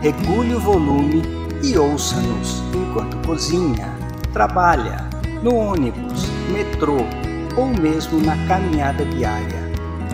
regule o volume e ouça-nos enquanto cozinha, trabalha, no ônibus, metrô ou mesmo na caminhada diária.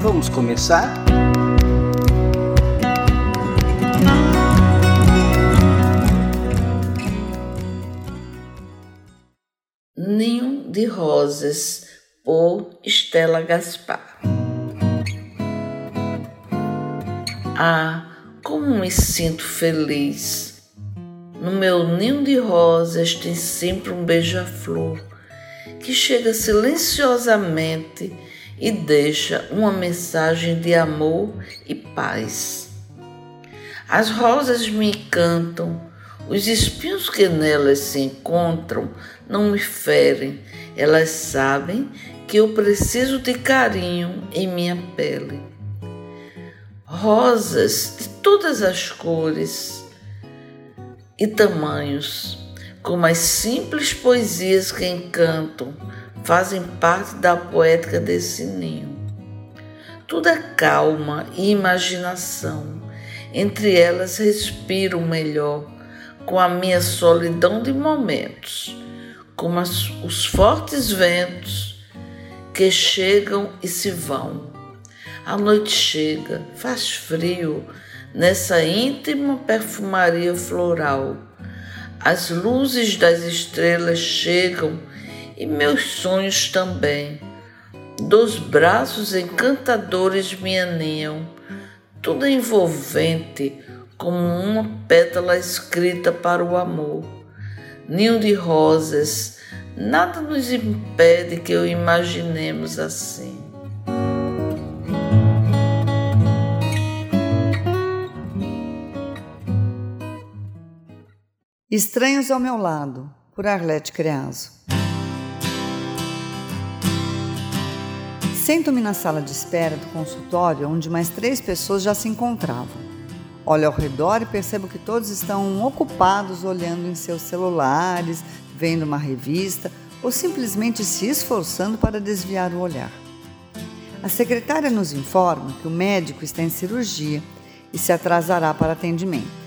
Vamos começar? Ninho de Rosas, por Estela Gaspar. Ah, como me sinto feliz. No meu ninho de rosas tem sempre um beija-flor que chega silenciosamente e deixa uma mensagem de amor e paz. As rosas me encantam, os espinhos que nelas se encontram não me ferem, elas sabem que eu preciso de carinho em minha pele rosas de todas as cores e tamanhos, como as simples poesias que encantam, fazem parte da poética desse ninho. Tudo é calma e imaginação, entre elas respiro melhor, com a minha solidão de momentos, como as, os fortes ventos que chegam e se vão a noite chega, faz frio, nessa íntima perfumaria floral. As luzes das estrelas chegam e meus sonhos também. Dos braços encantadores me aninham, tudo envolvente, como uma pétala escrita para o amor. Ninho de rosas, nada nos impede que o imaginemos assim. Estranhos ao meu lado, por Arlete Creaso. Sento-me na sala de espera do consultório onde mais três pessoas já se encontravam. Olho ao redor e percebo que todos estão ocupados olhando em seus celulares, vendo uma revista ou simplesmente se esforçando para desviar o olhar. A secretária nos informa que o médico está em cirurgia e se atrasará para atendimento.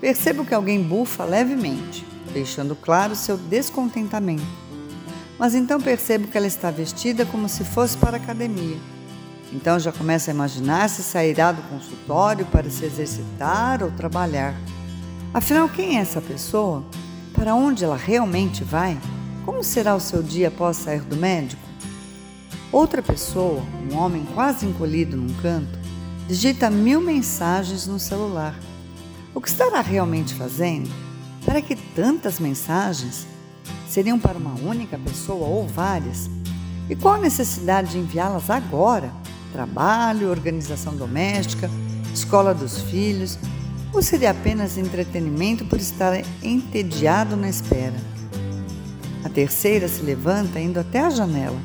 Percebo que alguém bufa levemente, deixando claro seu descontentamento. Mas então percebo que ela está vestida como se fosse para a academia. Então já começo a imaginar se sairá do consultório para se exercitar ou trabalhar. Afinal, quem é essa pessoa? Para onde ela realmente vai? Como será o seu dia após sair do médico? Outra pessoa, um homem quase encolhido num canto, digita mil mensagens no celular. O que estará realmente fazendo? Para que tantas mensagens? Seriam para uma única pessoa ou várias? E qual a necessidade de enviá-las agora? Trabalho, organização doméstica, escola dos filhos? Ou seria apenas entretenimento por estar entediado na espera? A terceira se levanta indo até a janela.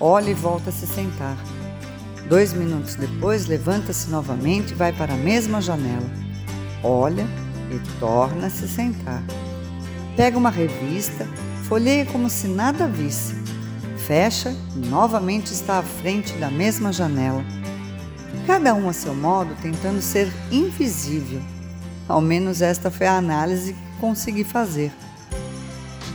Olha e volta a se sentar. Dois minutos depois, levanta-se novamente e vai para a mesma janela olha e torna a se sentar. Pega uma revista, folheia como se nada visse, fecha e novamente está à frente da mesma janela. Cada um a seu modo tentando ser invisível. Ao menos esta foi a análise que consegui fazer.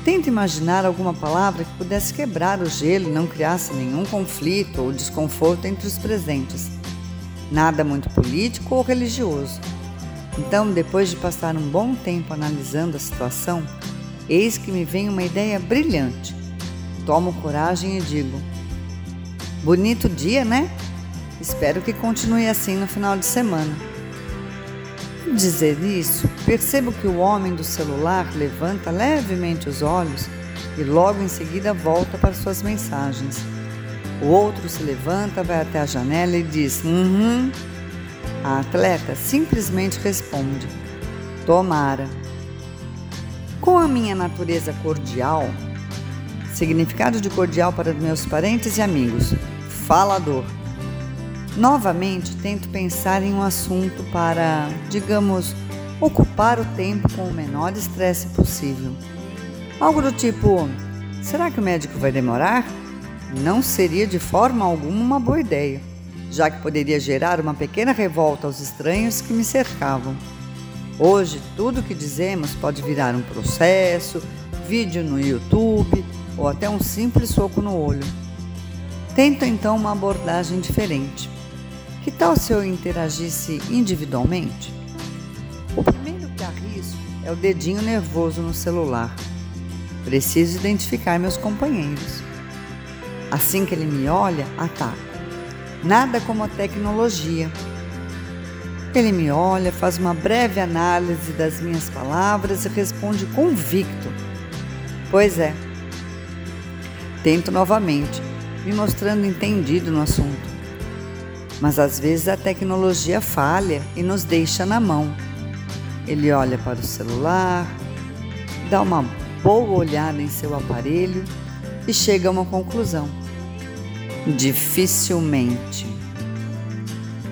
Tento imaginar alguma palavra que pudesse quebrar o gelo e não criasse nenhum conflito ou desconforto entre os presentes. Nada muito político ou religioso então, depois de passar um bom tempo analisando a situação, eis que me vem uma ideia brilhante. Tomo coragem e digo: Bonito dia, né? Espero que continue assim no final de semana. Dizer isso, percebo que o homem do celular levanta levemente os olhos e logo em seguida volta para suas mensagens. O outro se levanta, vai até a janela e diz: Uhum. A atleta simplesmente responde: Tomara. Com a minha natureza cordial, significado de cordial para meus parentes e amigos, falador. Novamente tento pensar em um assunto para, digamos, ocupar o tempo com o menor estresse possível. Algo do tipo: será que o médico vai demorar? Não seria de forma alguma uma boa ideia, já que poderia gerar uma pequena revolta aos estranhos que me cercavam. Hoje, tudo o que dizemos pode virar um processo, vídeo no YouTube ou até um simples soco no olho. Tento então uma abordagem diferente. Que tal se eu interagisse individualmente? O primeiro que arrisco é o dedinho nervoso no celular. Preciso identificar meus companheiros. Assim que ele me olha, ataco. Nada como a tecnologia ele me olha, faz uma breve análise das minhas palavras e responde convicto: Pois é. Tento novamente, me mostrando entendido no assunto. Mas às vezes a tecnologia falha e nos deixa na mão. Ele olha para o celular, dá uma boa olhada em seu aparelho e chega a uma conclusão. Dificilmente.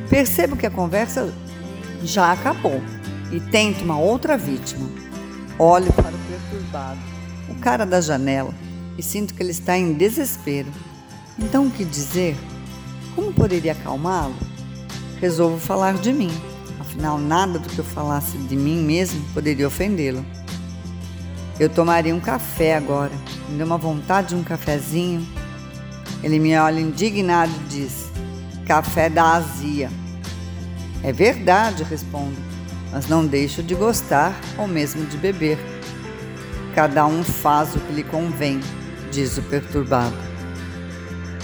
Percebo que a conversa já acabou e tento uma outra vítima. Olho para o perturbado, o cara da janela, e sinto que ele está em desespero. Então o que dizer? Como poderia acalmá-lo? Resolvo falar de mim, afinal, nada do que eu falasse de mim mesmo poderia ofendê-lo. Eu tomaria um café agora, me deu uma vontade de um cafezinho. Ele me olha indignado e diz: Café da azia. É verdade, respondo, mas não deixo de gostar ou mesmo de beber. Cada um faz o que lhe convém, diz o perturbado.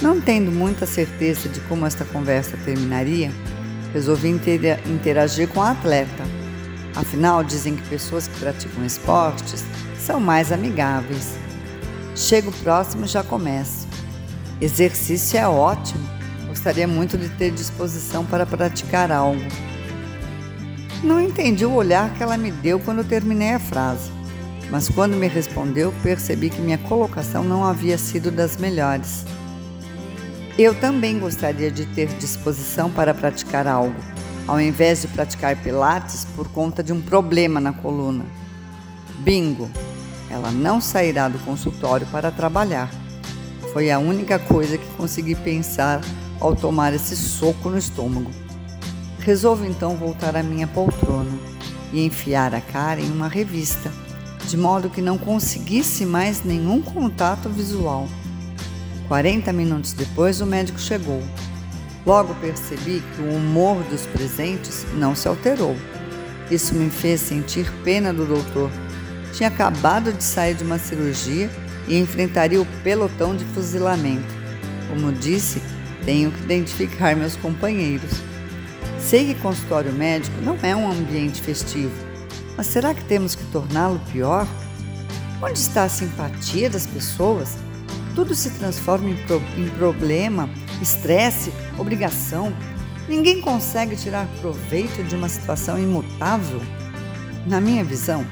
Não tendo muita certeza de como esta conversa terminaria, resolvi interagir com a atleta. Afinal, dizem que pessoas que praticam esportes são mais amigáveis. Chego próximo e já começo. Exercício é ótimo, Gostaria muito de ter disposição para praticar algo. Não entendi o olhar que ela me deu quando terminei a frase, mas quando me respondeu, percebi que minha colocação não havia sido das melhores. Eu também gostaria de ter disposição para praticar algo, ao invés de praticar Pilates por conta de um problema na coluna. Bingo! Ela não sairá do consultório para trabalhar. Foi a única coisa que consegui pensar ao tomar esse soco no estômago. Resolvo então voltar à minha poltrona e enfiar a cara em uma revista, de modo que não conseguisse mais nenhum contato visual. 40 minutos depois, o médico chegou. Logo percebi que o humor dos presentes não se alterou. Isso me fez sentir pena do doutor. Tinha acabado de sair de uma cirurgia e enfrentaria o pelotão de fuzilamento. Como disse, tenho que identificar meus companheiros. Sei que consultório médico não é um ambiente festivo, mas será que temos que torná-lo pior? Onde está a simpatia das pessoas? Tudo se transforma em, pro em problema, estresse, obrigação. Ninguém consegue tirar proveito de uma situação imutável. Na minha visão,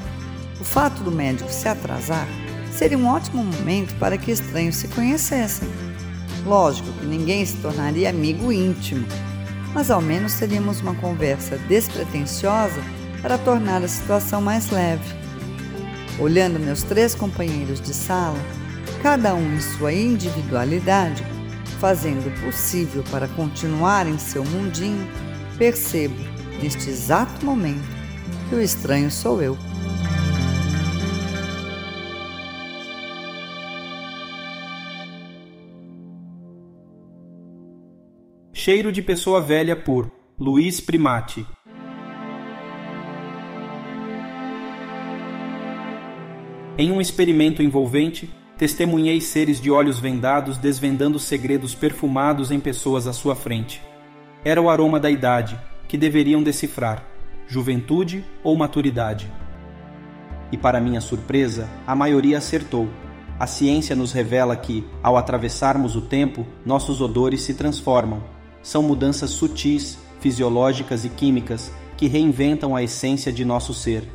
o fato do médico se atrasar seria um ótimo momento para que estranhos se conhecessem. Lógico que ninguém se tornaria amigo íntimo, mas ao menos teríamos uma conversa despretensiosa para tornar a situação mais leve. Olhando meus três companheiros de sala, cada um em sua individualidade, fazendo o possível para continuar em seu mundinho, percebo, neste exato momento, que o estranho sou eu. Cheiro de Pessoa Velha por Luiz Primati. Em um experimento envolvente, testemunhei seres de olhos vendados desvendando segredos perfumados em pessoas à sua frente. Era o aroma da idade, que deveriam decifrar: juventude ou maturidade. E para minha surpresa, a maioria acertou. A ciência nos revela que, ao atravessarmos o tempo, nossos odores se transformam são mudanças sutis, fisiológicas e químicas que reinventam a essência de nosso ser,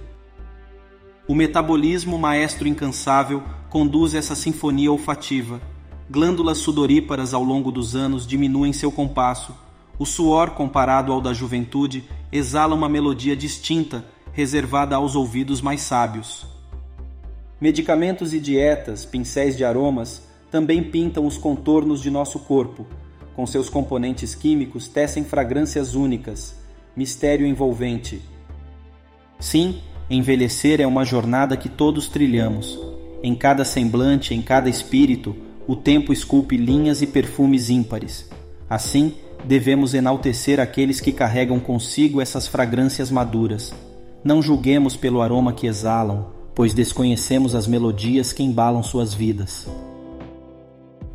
O metabolismo maestro incansável conduz essa sinfonia olfativa. Glândulas sudoríparas ao longo dos anos diminuem seu compasso. O suor, comparado ao da juventude, exala uma melodia distinta, reservada aos ouvidos mais sábios. Medicamentos e dietas, pincéis de aromas, também pintam os contornos de nosso corpo. Com seus componentes químicos, tecem fragrâncias únicas, mistério envolvente. Sim, envelhecer é uma jornada que todos trilhamos. Em cada semblante, em cada espírito, o tempo esculpe linhas e perfumes ímpares. Assim, devemos enaltecer aqueles que carregam consigo essas fragrâncias maduras. Não julguemos pelo aroma que exalam, pois desconhecemos as melodias que embalam suas vidas.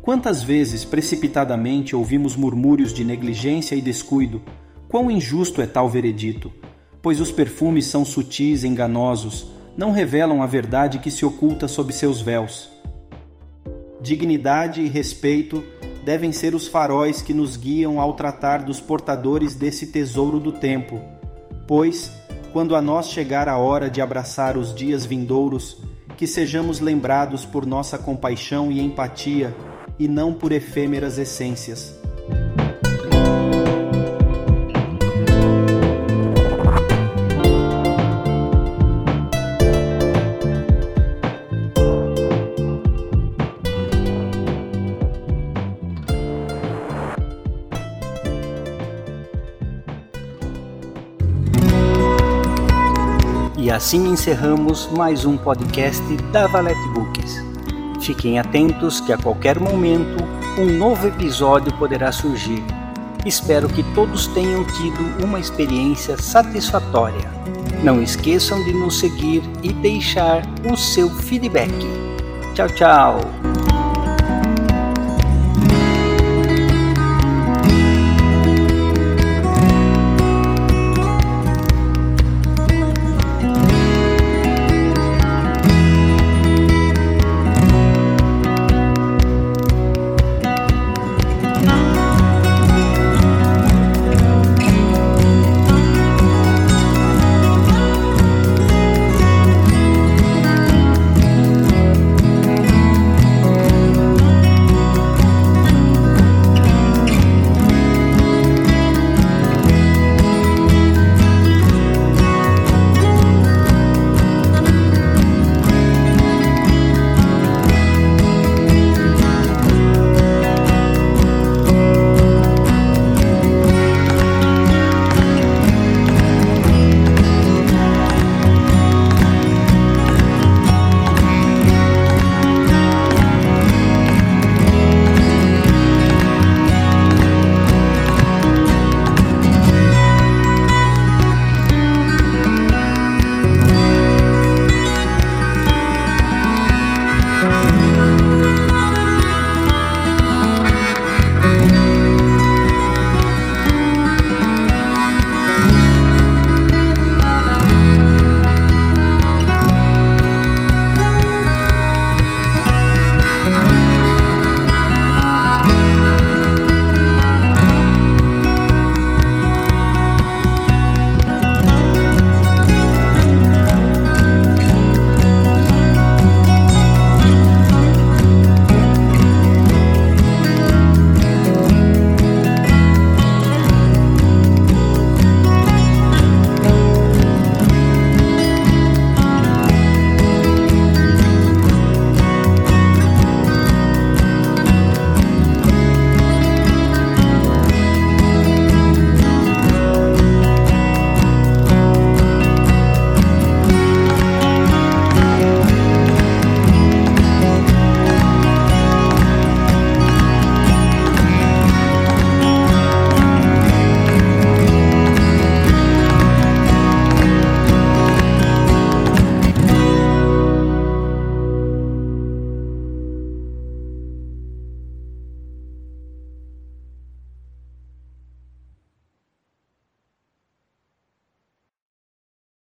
Quantas vezes precipitadamente ouvimos murmúrios de negligência e descuido? Quão injusto é tal veredito! Pois os perfumes são sutis, enganosos, não revelam a verdade que se oculta sob seus véus. Dignidade e respeito devem ser os faróis que nos guiam ao tratar dos portadores desse tesouro do tempo, pois, quando a nós chegar a hora de abraçar os dias vindouros, que sejamos lembrados por nossa compaixão e empatia e não por efêmeras essências. E assim encerramos mais um podcast da Valete Books. Fiquem atentos que a qualquer momento um novo episódio poderá surgir. Espero que todos tenham tido uma experiência satisfatória. Não esqueçam de nos seguir e deixar o seu feedback. Tchau, tchau!